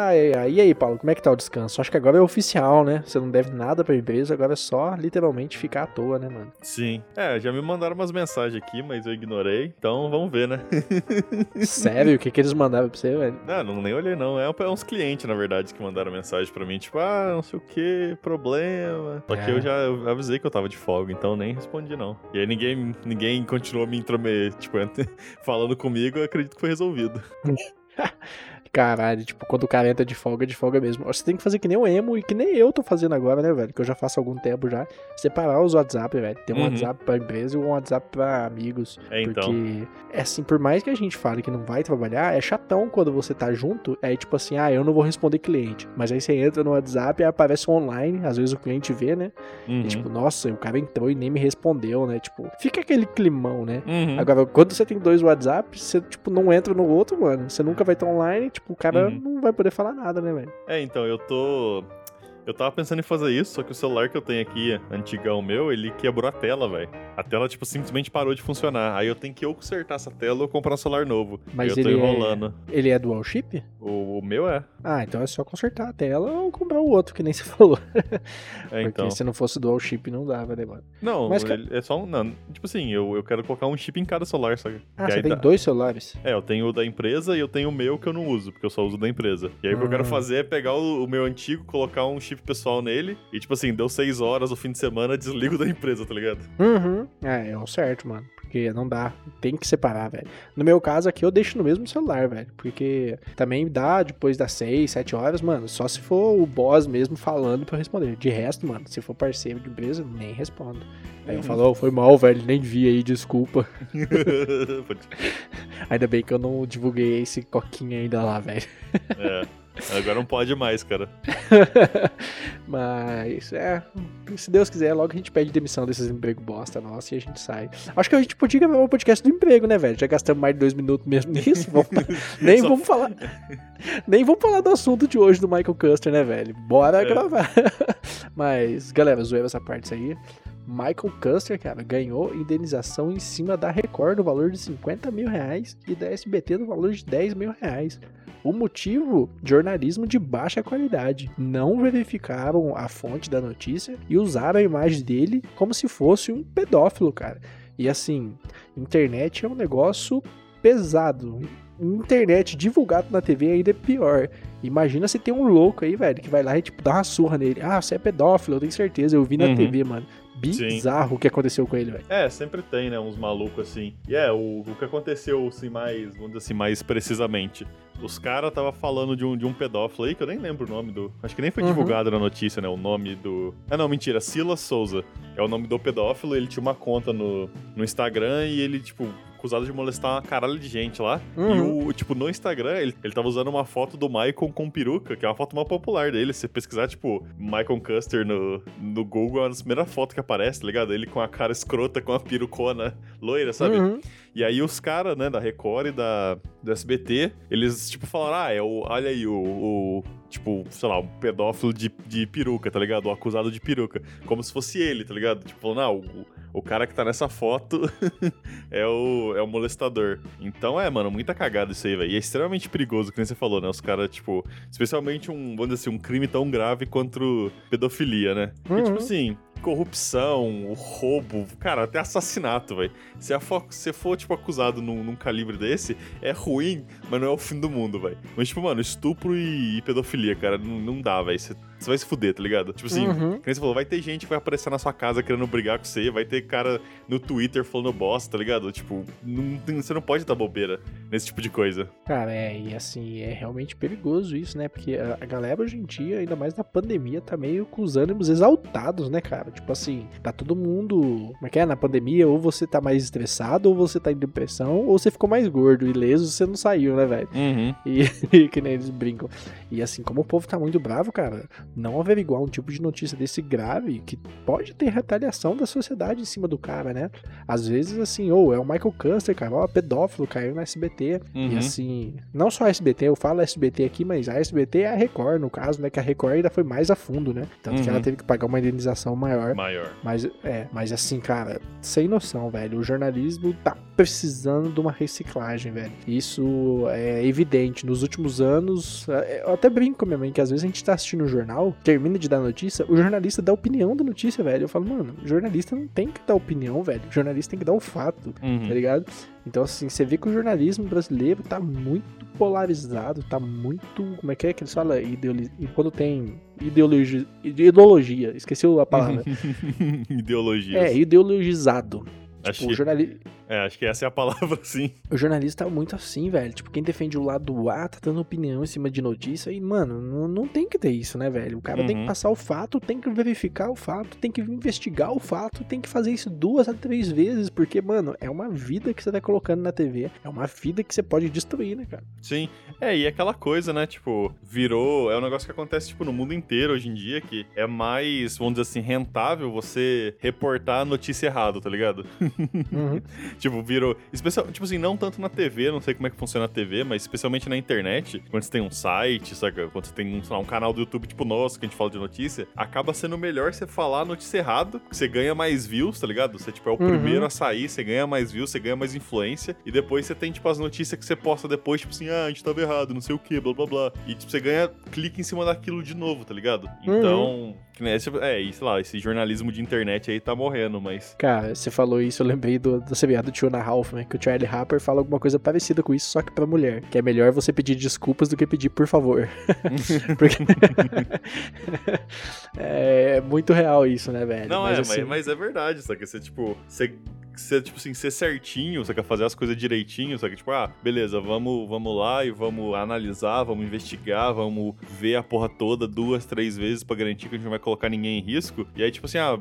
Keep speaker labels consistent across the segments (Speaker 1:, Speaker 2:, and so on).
Speaker 1: Ai, ai, e aí, Paulo, como é que tá o descanso? Acho que agora é oficial, né? Você não deve nada pra empresa, agora é só literalmente ficar à toa, né, mano?
Speaker 2: Sim. É, já me mandaram umas mensagens aqui, mas eu ignorei, então vamos ver, né?
Speaker 1: Sério? O que, que eles mandaram pra você, velho?
Speaker 2: Não, não nem olhei não. É, é uns clientes, na verdade, que mandaram mensagem pra mim, tipo, ah, não sei o que, problema. Só que
Speaker 1: É.
Speaker 2: eu já eu avisei que eu tava de folga, então nem respondi não. E aí ninguém, ninguém continuou me intrometer, tipo, falando comigo, eu acredito que foi resolvido.
Speaker 1: Caralho, tipo, quando o cara entra de folga, de folga mesmo. Você tem que fazer que nem o emo e que nem eu tô fazendo agora, né, velho? Que eu já faço há algum tempo já. Separar os WhatsApp, velho. Tem um
Speaker 2: Uhum.
Speaker 1: WhatsApp pra empresa e um WhatsApp pra amigos.
Speaker 2: É, então.
Speaker 1: Porque, é assim, por mais que a gente fale que não vai trabalhar, é chatão quando você tá junto. É tipo assim, ah, eu não vou responder cliente. Mas aí você entra no WhatsApp e aparece online. Às vezes o cliente vê, né?
Speaker 2: Uhum.
Speaker 1: E tipo, nossa, o cara entrou e nem me respondeu, né? Tipo, fica aquele climão, né?
Speaker 2: Uhum.
Speaker 1: Agora, quando você tem dois WhatsApp, você, tipo, não entra no outro, mano. Você nunca vai estar online, tipo, o cara
Speaker 2: Uhum.
Speaker 1: não vai poder falar nada, né, velho?
Speaker 2: É, então, eu tô. Eu tava pensando em fazer isso, só que o celular que eu tenho aqui, antigão meu, ele quebrou a tela, velho. A tela, tipo, simplesmente parou de funcionar. Aí eu tenho que ou consertar essa tela ou comprar um celular novo.
Speaker 1: Mas
Speaker 2: eu tô
Speaker 1: ele é-
Speaker 2: enrolando.
Speaker 1: Ele é dual chip?
Speaker 2: O, o meu é.
Speaker 1: Ah, então é só consertar a tela ou comprar o outro, que nem você falou.
Speaker 2: É,
Speaker 1: Porque
Speaker 2: então.
Speaker 1: se não fosse dual chip, não dava, né, mano?
Speaker 2: Não,
Speaker 1: Mas
Speaker 2: é só um. Não, tipo assim, eu, eu quero colocar um chip em cada celular, sabe?
Speaker 1: Ah,
Speaker 2: Que
Speaker 1: você tem
Speaker 2: dá-
Speaker 1: dois celulares?
Speaker 2: É, eu tenho o da empresa e eu tenho o meu que eu não uso, porque eu só uso da empresa. E aí o que eu quero
Speaker 1: Ah.
Speaker 2: fazer é pegar o, o meu antigo, colocar um chip pessoal nele e, tipo assim, deu seis horas no fim de semana, desligo da empresa, tá ligado?
Speaker 1: Uhum. É, é o certo, mano. Porque não dá. Tem que separar, velho. No meu caso aqui, eu deixo no mesmo celular, velho. Porque também dá depois das 6, 7 horas, mano. Só se for o boss mesmo falando pra eu responder. De resto, mano, se for parceiro de empresa, nem respondo. Aí eu
Speaker 2: Uhum.
Speaker 1: falo, "Oh, foi mal, velho. Nem vi aí, desculpa. Ainda bem que eu não divulguei esse coquinha ainda lá, velho.
Speaker 2: é. Agora não pode mais, cara.
Speaker 1: Mas, é. Se Deus quiser, logo a gente pede demissão desses empregos bosta nossa e a gente sai. Acho que a gente podia gravar um podcast do emprego, né, velho? Já gastamos mais de dois minutos mesmo nisso. Vamos- nem
Speaker 2: Só-
Speaker 1: vamos falar. Nem vamos falar do assunto de hoje do Michael Custer, né, velho? Bora
Speaker 2: É.
Speaker 1: gravar. Mas, galera, zoeira essa parte aí. Michael Custer, cara, ganhou indenização em cima da Record no valor de 50 mil reais e da SBT no valor de 10 mil reais. O motivo? Jornalismo de baixa qualidade. Não verificaram a fonte da notícia e usaram a imagem dele como se fosse um pedófilo, cara. E assim, internet é um negócio pesado. Internet divulgado na TV ainda é pior. Imagina se tem um louco aí, velho, que vai lá e tipo dá uma surra nele. Ah, você é pedófilo, eu tenho certeza. Eu vi na
Speaker 2: Uhum.
Speaker 1: TV, mano. Bizarro o que aconteceu com ele, velho.
Speaker 2: É, sempre tem, né, uns malucos assim. E é, o, o que aconteceu, assim, mais, vamos dizer assim, mais precisamente. Os caras tava falando de um, de um pedófilo aí, que eu nem lembro o nome do. Acho que nem foi
Speaker 1: Uhum.
Speaker 2: divulgado na notícia, né? O nome do. Ah, não, mentira. Silas Souza. É o nome do pedófilo. Ele tinha uma conta no, no Instagram e ele, tipo, acusado de molestar uma caralho de gente lá.
Speaker 1: Uhum.
Speaker 2: E o, tipo, no Instagram, ele, ele tava usando uma foto do Michael com peruca, que é uma foto mais popular dele. Se você pesquisar, tipo, Michael Custer no, no Google, é uma das primeiras fotos que aparece, tá ligado? Ele com a cara escrota, com a perucona loira, sabe?
Speaker 1: Uhum.
Speaker 2: E aí os caras, né, da Record e da, do SBT, eles, tipo, falaram, ah, é o, olha aí, o, o, tipo, sei lá, um pedófilo de, de peruca, tá ligado? O acusado de peruca. Como se fosse ele, tá ligado? Tipo, falando, ah, o, o cara que tá nessa foto é, o, é o molestador. Então é, mano, muita cagada isso aí, velho. E é extremamente perigoso, que nem você falou, né? Os caras, tipo, especialmente um, vamos dizer assim, um crime tão grave quanto pedofilia, né? E,
Speaker 1: Uhum.
Speaker 2: tipo assim, corrupção, o roubo, cara, até assassinato, velho. Se se for, tipo, acusado num, num calibre desse, é ruim, mas não é o fim do mundo, velho. Mas, tipo, mano, estupro e, e pedofilia, cara, não, não dá, velho. Você vai se fuder, tá ligado? Tipo assim,
Speaker 1: Uhum.
Speaker 2: que nem você falou, vai ter gente que vai aparecer na sua casa querendo brigar com você, vai ter cara no Twitter falando bosta, tá ligado? Tipo, não você não pode dar bobeira nesse tipo de coisa.
Speaker 1: Cara, é, e assim, é realmente perigoso isso, né? Porque a, a galera hoje em dia, ainda mais na pandemia, tá meio com os ânimos exaltados, né, cara? Tipo assim, tá todo mundo. Como é que é? Na pandemia, ou você tá mais estressado, ou você tá em depressão, ou você ficou mais gordo, ileso, você não saiu, né, velho?
Speaker 2: Uhum.
Speaker 1: E, e que nem eles brincam. E assim, como o povo tá muito bravo, cara, não averiguar um tipo de notícia desse grave que pode ter retaliação da sociedade em cima do cara, né? Às vezes, assim, ou oh, é o Michael Custer, cara, ó, pedófilo, caiu na SBT. Uhum. E assim, não só a SBT, eu falo SBT aqui, mas a SBT é a Record, no caso, né? Que a Record ainda foi mais a fundo, né? Tanto uhum. que ela uhum. teve que pagar uma indenização maior.
Speaker 2: Maior.
Speaker 1: Mas, é, mas assim, cara, sem noção, velho. O jornalismo tá precisando de uma reciclagem, velho. Isso é evidente. Nos últimos anos, é, eu até brinco com minha mãe que às vezes a gente tá assistindo o um jornal, termina de dar notícia, o jornalista dá opinião da notícia, velho. Eu falo, mano, jornalista não tem que dar opinião, velho. O jornalista tem que dar o fato, uhum. tá ligado? Então, assim, você vê que o jornalismo brasileiro tá muito polarizado, tá muito. Como é que é que eles falam? Ideolo... Quando tem ideologia, ideologia, esqueci a palavra.
Speaker 2: ideologia.
Speaker 1: É, ideologizado. Tipo, o jornalista
Speaker 2: é, acho que essa é a palavra, sim.
Speaker 1: O jornalista tá muito assim, velho. Tipo, quem defende o lado A tá dando opinião em cima de notícia. E, mano, não, não tem que ter isso, né, velho? O cara uhum. tem que uhum. passar o fato, tem que verificar o fato, tem que investigar o fato, tem que fazer isso duas a três vezes. Porque, mano, é uma vida que você tá colocando na TV. É uma vida que você pode destruir, né, cara?
Speaker 2: Sim. É, e aquela coisa, né? Tipo, virou. É um negócio que acontece, tipo, no mundo inteiro hoje em dia, que é mais, vamos dizer assim, rentável você reportar a notícia errada, tá ligado? Uhum. tipo, virou. Especial, tipo assim, não tanto na TV, não sei como é que funciona a TV, mas especialmente na internet, quando você tem um site, saca? Quando você tem um, lá, um canal do YouTube tipo nosso, que a gente fala de notícia, acaba sendo melhor você falar a notícia errada, que você ganha mais views, tá ligado? Você, tipo, é o uhum. primeiro a sair, você ganha mais views, você ganha mais influência, e depois você tem, tipo, as notícias que você posta depois, tipo assim, ah, a gente tava errado, não sei o que, blá blá blá. E, tipo, você ganha clique em cima daquilo de novo, tá ligado? Uhum. Então. Uhum. É, sei lá, esse jornalismo de internet aí tá morrendo, mas.
Speaker 1: Cara, você falou isso, eu lembrei do, do CBA do Tio na Ralph, né? Que o Charlie Harper fala alguma coisa parecida com isso, só que pra mulher. Que é melhor você pedir desculpas do que pedir por favor. Porque. é muito real isso, né, velho?
Speaker 2: Não, mas, é, assim... mas, mas, é verdade, só que você, tipo, você ser, tipo assim, ser certinho, você quer fazer as coisas direitinho, só que, tipo, ah, beleza, vamos, vamos lá e vamos analisar, vamos investigar, vamos ver a porra toda duas, três vezes para garantir que a gente não vai colocar ninguém em risco. E aí, tipo assim, ah,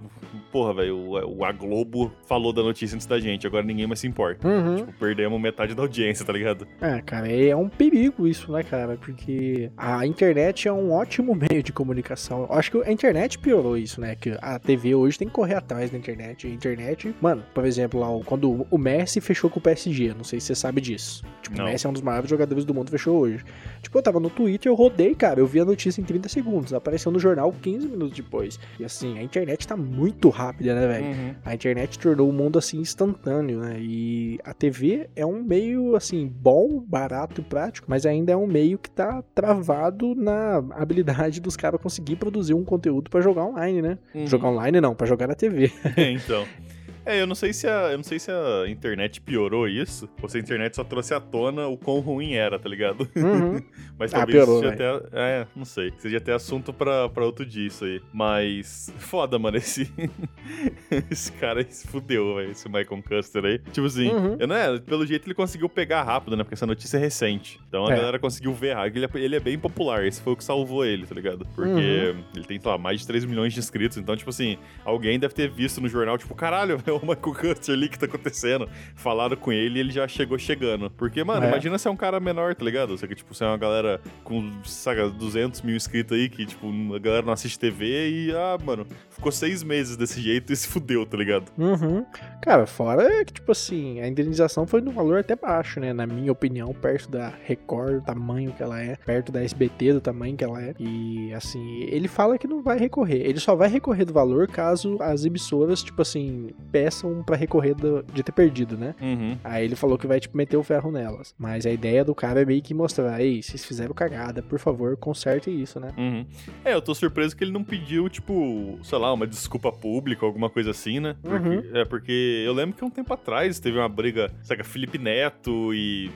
Speaker 2: porra, velho, o, a Globo falou da notícia antes da gente, agora ninguém mais se importa. Uhum. Tipo, perdemos metade da audiência, tá ligado?
Speaker 1: É, cara, é um perigo isso, né, cara? Porque a internet é um ótimo meio de comunicação. Eu acho que a internet piorou isso, né? Que a TV hoje tem que correr atrás da internet. A internet, mano, por exemplo, exemplo, lá, quando o Messi fechou com o PSG, não sei se você sabe disso. Tipo, não. o Messi é um dos maiores jogadores do mundo, fechou hoje. Tipo, eu tava no Twitter, eu rodei, cara, eu vi a notícia em 30 segundos, apareceu no jornal 15 minutos depois. E assim, a internet tá muito rápida, né, velho? Uhum. A internet tornou o mundo assim instantâneo, né? E a TV é um meio assim bom, barato e prático, mas ainda é um meio que tá travado na habilidade dos caras conseguir produzir um conteúdo para jogar online, né? Uhum. Jogar online não, para jogar na TV.
Speaker 2: É, então. É, eu não sei se a, eu não sei se a internet piorou isso, ou se a internet só trouxe à tona o quão ruim era, tá ligado?
Speaker 1: Uhum.
Speaker 2: Mas ah, talvez ah, piorou, seja até. É, não sei. Seja até assunto pra, pra outro dia isso aí. Mas. Foda, mano, esse. esse cara se fudeu, velho. Esse Michael Custer aí. Tipo assim, uhum. eu não é, pelo jeito ele conseguiu pegar rápido, né? Porque essa notícia é recente. Então a é. galera conseguiu ver rápido. Ele é, ele é bem popular. Esse foi o que salvou ele, tá ligado? Porque uhum. ele tem, sei lá, mais de 3 milhões de inscritos. Então, tipo assim, alguém deve ter visto no jornal, tipo, caralho, velho o Michael Custer ali que tá acontecendo. Falaram com ele e ele já chegou chegando. Porque, mano, é. imagina se é um cara menor, tá ligado? Você que, tipo, se é uma galera com, saca, 200 mil inscritos aí, que, tipo, a galera não assiste TV e, ah, mano, ficou seis meses desse jeito e se fudeu, tá ligado?
Speaker 1: Uhum. Cara, fora que, tipo assim, a indenização foi no valor até baixo, né? Na minha opinião, perto da Record, do tamanho que ela é, perto da SBT, do tamanho que ela é. E, assim, ele fala que não vai recorrer. Ele só vai recorrer do valor caso as emissoras, tipo assim, peçam para recorrer do, de ter perdido, né? Uhum. Aí ele falou que vai, tipo, meter o ferro nelas. Mas a ideia do cara é meio que mostrar, ei, vocês fizeram cagada, por favor, consertem isso, né?
Speaker 2: Uhum. É, eu tô surpreso que ele não pediu, tipo, sei lá, uma desculpa pública, alguma coisa assim, né? Porque, uhum. É porque eu lembro que um tempo atrás teve uma briga, sabe, Felipe Neto e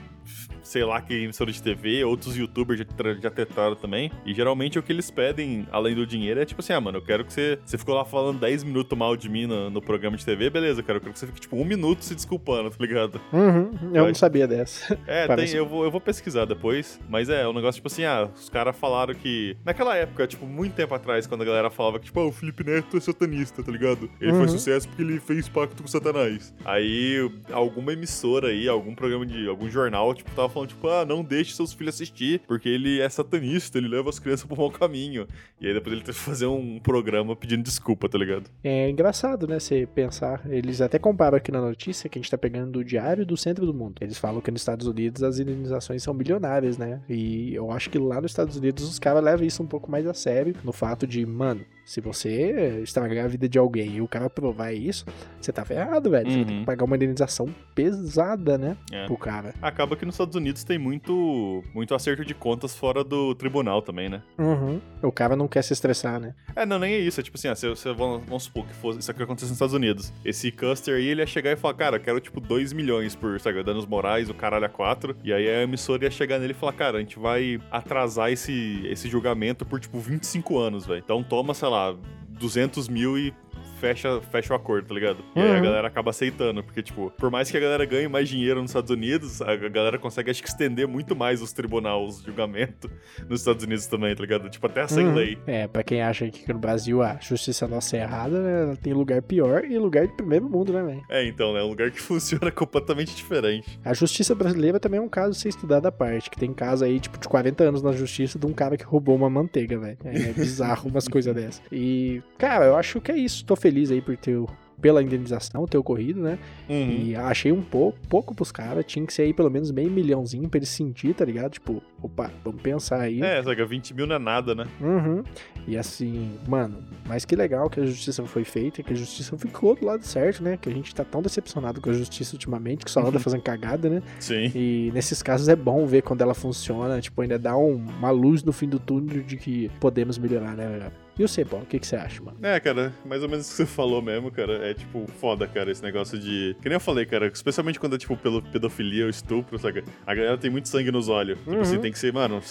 Speaker 2: sei lá que emissora de TV, outros youtubers já, já tentaram também. E geralmente o que eles pedem, além do dinheiro, é tipo assim: ah, mano, eu quero que você. Você ficou lá falando 10 minutos mal de mim no, no programa de TV, beleza, cara. Eu quero que você fique tipo um minuto se desculpando, tá ligado?
Speaker 1: Uhum, eu não sabia dessa.
Speaker 2: É, tem, eu, vou, eu vou pesquisar depois. Mas é, um negócio tipo assim: ah, os caras falaram que. Naquela época, tipo, muito tempo atrás, quando a galera falava que, tipo, ah, o Felipe Neto é satanista, tá ligado? Ele uhum. foi sucesso porque ele fez pacto com Satanás. Aí, alguma emissora aí, algum programa de. algum jornal, tipo, tava falando, tipo, ah, não deixe seus filhos assistir, porque ele é satanista, ele leva as crianças pro mau caminho. E aí depois ele teve que fazer um programa pedindo desculpa, tá ligado?
Speaker 1: É engraçado, né, você pensar. Eles até comparam aqui na notícia que a gente tá pegando do Diário do Centro do Mundo. Eles falam que nos Estados Unidos as indenizações são milionárias, né? E eu acho que lá nos Estados Unidos os caras levam isso um pouco mais a sério, no fato de, mano, se você estragar a vida de alguém e o cara provar isso, você tá ferrado, velho. Você vai ter
Speaker 2: Uhum.
Speaker 1: que pagar uma indenização pesada, né?
Speaker 2: É.
Speaker 1: Pro cara.
Speaker 2: Acaba que nos Estados Unidos tem muito, muito acerto de contas fora do tribunal também, né?
Speaker 1: Uhum. O cara não quer se estressar, né?
Speaker 2: É, não, nem é isso. É tipo assim, ah, se, você, vamos, vamos supor que fosse, isso aqui acontecesse nos Estados Unidos. Esse Custer aí, ele ia chegar e falar, cara, eu quero tipo 2 milhões por sabe, danos morais, o caralho a 4. E aí a emissora ia chegar nele e falar, cara, a gente vai atrasar esse, esse julgamento por tipo 25 anos, velho. Então toma, sei lá, 200 mil e fecha, fecha o acordo, tá ligado? E aí a
Speaker 1: Uhum.
Speaker 2: galera acaba aceitando, porque, tipo, por mais que a galera ganhe mais dinheiro nos Estados Unidos, a galera consegue, acho que, estender muito mais os tribunais, os julgamentos nos Estados Unidos também, tá ligado? Tipo, até sem
Speaker 1: Uhum.
Speaker 2: lei.
Speaker 1: É, pra quem acha que no Brasil a justiça nossa é errada, né? Tem lugar pior e lugar de primeiro mundo, né, velho?
Speaker 2: É, então, né? É um lugar que funciona completamente diferente.
Speaker 1: A justiça brasileira também é um caso a ser estudado à parte, que tem caso aí, tipo, de 40 anos na justiça de um cara que roubou uma manteiga, velho. É bizarro umas coisas dessas. E, cara, eu acho que é isso. Tô feliz aí por ter o- pela indenização, ter ocorrido, né?
Speaker 2: Uhum.
Speaker 1: E achei um pouco, pouco pros caras. Tinha que ser aí pelo menos meio milhãozinho pra eles sentir, tá ligado? Tipo, opa, vamos pensar aí.
Speaker 2: É, sabe, 20 mil não é nada, né?
Speaker 1: Uhum. E assim, mano, mas que legal que a justiça foi feita, que a justiça ficou do lado certo, né? Que a gente tá tão decepcionado com a justiça ultimamente, que só anda
Speaker 2: Uhum.
Speaker 1: fazendo cagada, né?
Speaker 2: Sim.
Speaker 1: E nesses casos é bom ver quando ela funciona, tipo, ainda dá um- uma luz no fim do túnel de que podemos melhorar, né, velho? E você, Paulo, o que, que você acha, mano?
Speaker 2: É, cara, mais ou menos o que você falou mesmo, cara. É tipo, foda, cara, esse negócio de. Que nem eu falei, cara, especialmente quando é tipo pelo pedofilia ou estupro, sabe? A galera tem muito sangue nos olhos. Tipo
Speaker 1: Uhum.
Speaker 2: assim, tem que ser, mano,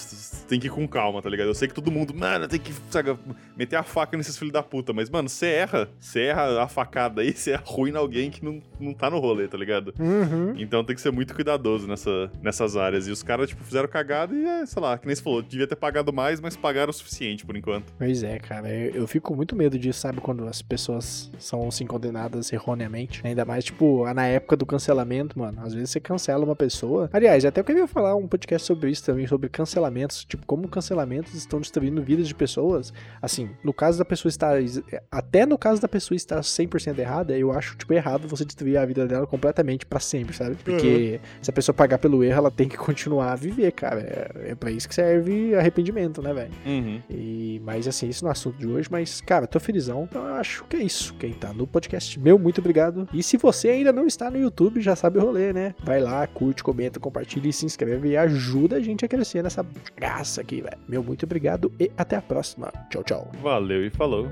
Speaker 2: tem que ir com calma, tá ligado? Eu sei que todo mundo, mano, tem que, sabe, meter a faca nesses filhos da puta, mas, mano, você erra. Você erra a facada aí, você arruina alguém que não, não tá no rolê, tá ligado?
Speaker 1: Uhum.
Speaker 2: Então tem que ser muito cuidadoso nessa, nessas áreas. E os caras, tipo, fizeram cagada e, é, sei lá, que nem você falou, devia ter pagado mais, mas pagaram o suficiente por enquanto.
Speaker 1: Pois é, cara, eu, eu fico muito medo disso, sabe? Quando as pessoas são assim condenadas erroneamente. Ainda mais, tipo, na época do cancelamento, mano. Às vezes você cancela uma pessoa. Aliás, até eu queria falar um podcast sobre isso também, sobre cancelamentos. Tipo, como cancelamentos estão destruindo vidas de pessoas. Assim, no caso da pessoa estar. Até no caso da pessoa estar 100% errada, eu acho, tipo, errado você destruir a vida dela completamente pra sempre, sabe? Porque se a pessoa pagar pelo erro, ela tem que continuar a viver, cara. É, é pra isso que serve arrependimento, né, velho?
Speaker 2: Uhum.
Speaker 1: E, mas assim, isso no assunto de hoje, mas, cara, tô felizão. Então eu acho que é isso. Quem tá no podcast, meu, muito obrigado. E se você ainda não está no YouTube, já sabe o rolê, né? Vai lá, curte, comenta, compartilha e se inscreve e ajuda a gente a crescer nessa graça aqui, velho. Meu, muito obrigado e até a próxima. Tchau, tchau.
Speaker 2: Valeu e falou.